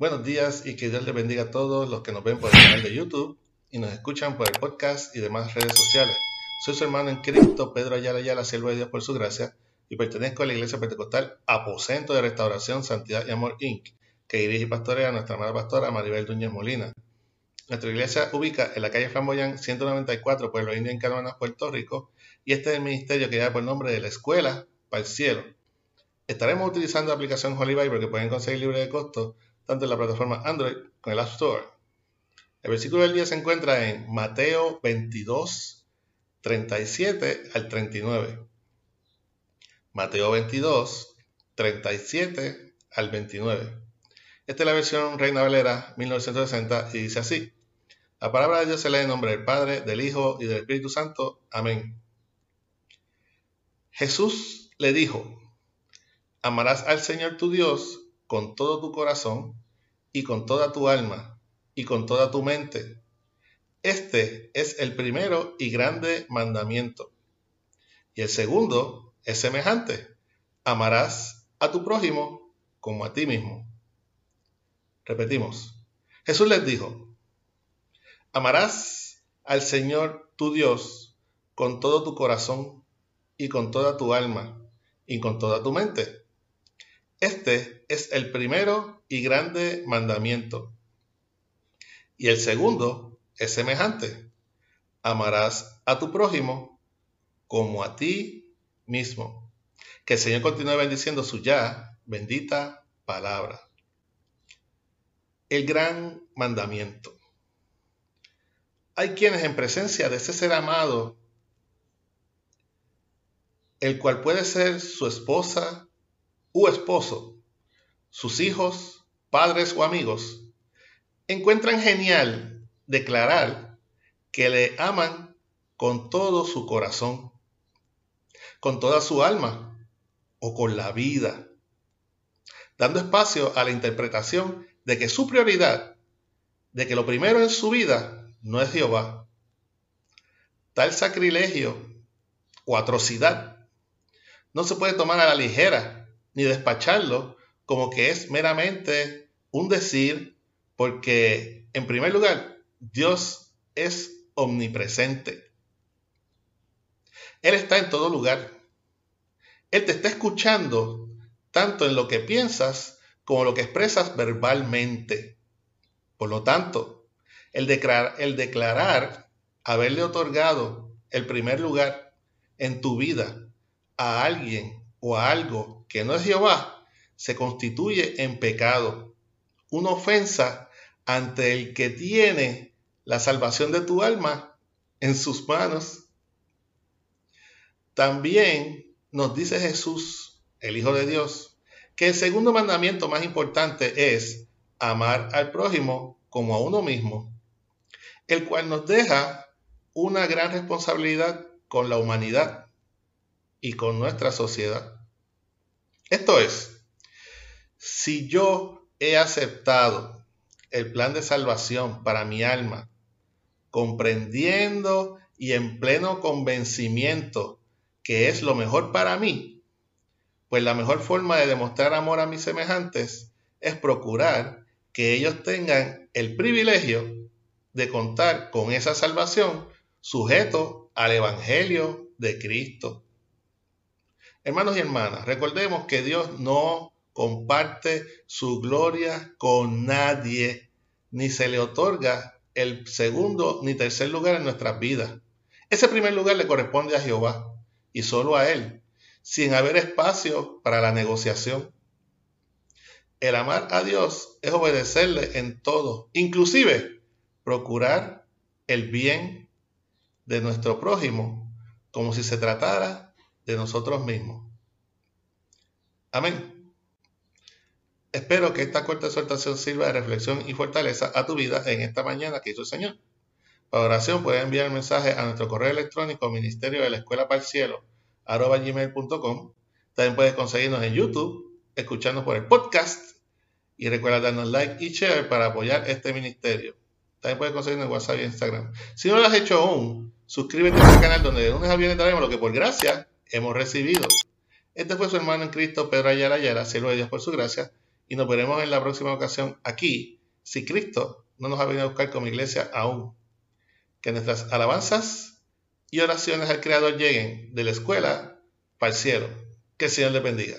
Buenos días y que Dios les bendiga a todos los que nos ven por el canal de YouTube y nos escuchan por el podcast y demás redes sociales. Soy su hermano en Cristo, Pedro Ayala Ayala, siervo de Dios por su gracia, y pertenezco a la Iglesia Pentecostal Aposento de Restauración, Santidad y Amor Inc., que dirige y pastorea a nuestra amada pastora Maribel Núñez Molina. Nuestra iglesia ubica en la calle Flamboyán 194, Pueblo Indio en Canóvanas, Puerto Rico, y este es el ministerio que lleva por nombre de la Escuela para el Cielo. Estaremos utilizando la aplicación Holy Bible que pueden conseguir libre de costo tanto en la plataforma Android como en el App Store. El versículo del día se encuentra en Mateo 22, 37 al 39. Mateo 22, 37 al 29. Esta es la versión Reina Valera 1960 y dice así. La palabra de Dios se lee en nombre del Padre, del Hijo y del Espíritu Santo. Amén. Jesús le dijo, amarás al Señor tu Dios con todo tu corazón y con toda tu alma y con toda tu mente. Este es el primero y grande mandamiento. Y el segundo es semejante. Amarás a tu prójimo como a ti mismo. Repetimos. Jesús les dijo, amarás al Señor tu Dios con todo tu corazón y con toda tu alma y con toda tu mente. Este es el primero y grande mandamiento. Y el segundo es semejante. Amarás a tu prójimo como a ti mismo. Que el Señor continúe bendiciendo su ya bendita palabra. El gran mandamiento. Hay quienes en presencia de ese ser amado, el cual puede ser su esposa, u esposo, sus hijos, padres o amigos, encuentran genial declarar que le aman con todo su corazón, con toda su alma o con la vida, dando espacio a la interpretación de que su prioridad, de que lo primero en su vida no es Jehová. Tal sacrilegio o atrocidad no se puede tomar a la ligera ni despacharlo como que es meramente un decir, porque en primer lugar, Dios es omnipresente. Él está en todo lugar. Él te está escuchando tanto en lo que piensas como lo que expresas verbalmente. Por lo tanto, el declarar, el declarar haberle otorgado el primer lugar en tu vida a alguien o a algo que no es Jehová, se constituye en pecado, una ofensa ante el que tiene la salvación de tu alma en sus manos. También nos dice Jesús, el Hijo de Dios, que el segundo mandamiento más importante es amar al prójimo como a uno mismo, el cual nos deja una gran responsabilidad con la humanidad y con nuestra sociedad. Esto es, si yo he aceptado el plan de salvación para mi alma, comprendiendo y en pleno convencimiento que es lo mejor para mí, pues la mejor forma de demostrar amor a mis semejantes es procurar que ellos tengan el privilegio de contar con esa salvación sujeto al Evangelio de Cristo. Hermanos y hermanas, recordemos que Dios no comparte su gloria con nadie, ni se le otorga el segundo ni tercer lugar en nuestras vidas. Ese primer lugar le corresponde a Jehová y solo a Él, sin haber espacio para la negociación. El amar a Dios es obedecerle en todo, inclusive procurar el bien de nuestro prójimo, como si se tratara de nosotros mismos. Amén. Espero que esta corta exhortación sirva de reflexión y fortaleza a tu vida en esta mañana que hizo el Señor. Para oración puedes enviar mensaje a nuestro correo electrónico ministerio de la escuela para el. También puedes conseguirnos en YouTube, escuchando por el podcast y recuerda darnos like y share para apoyar este ministerio. También puedes conseguirnos en WhatsApp y Instagram. Si no lo has hecho aún, suscríbete a este canal donde de lunes a viernes traemos lo que por gracia hemos recibido. Este fue su hermano en Cristo, Pedro Ayala Ayala, siervo de Dios por su gracia, y nos veremos en la próxima ocasión aquí, si Cristo no nos ha venido a buscar como iglesia aún. Que nuestras alabanzas y oraciones al Creador lleguen de la escuela para el cielo. Que el Señor le bendiga.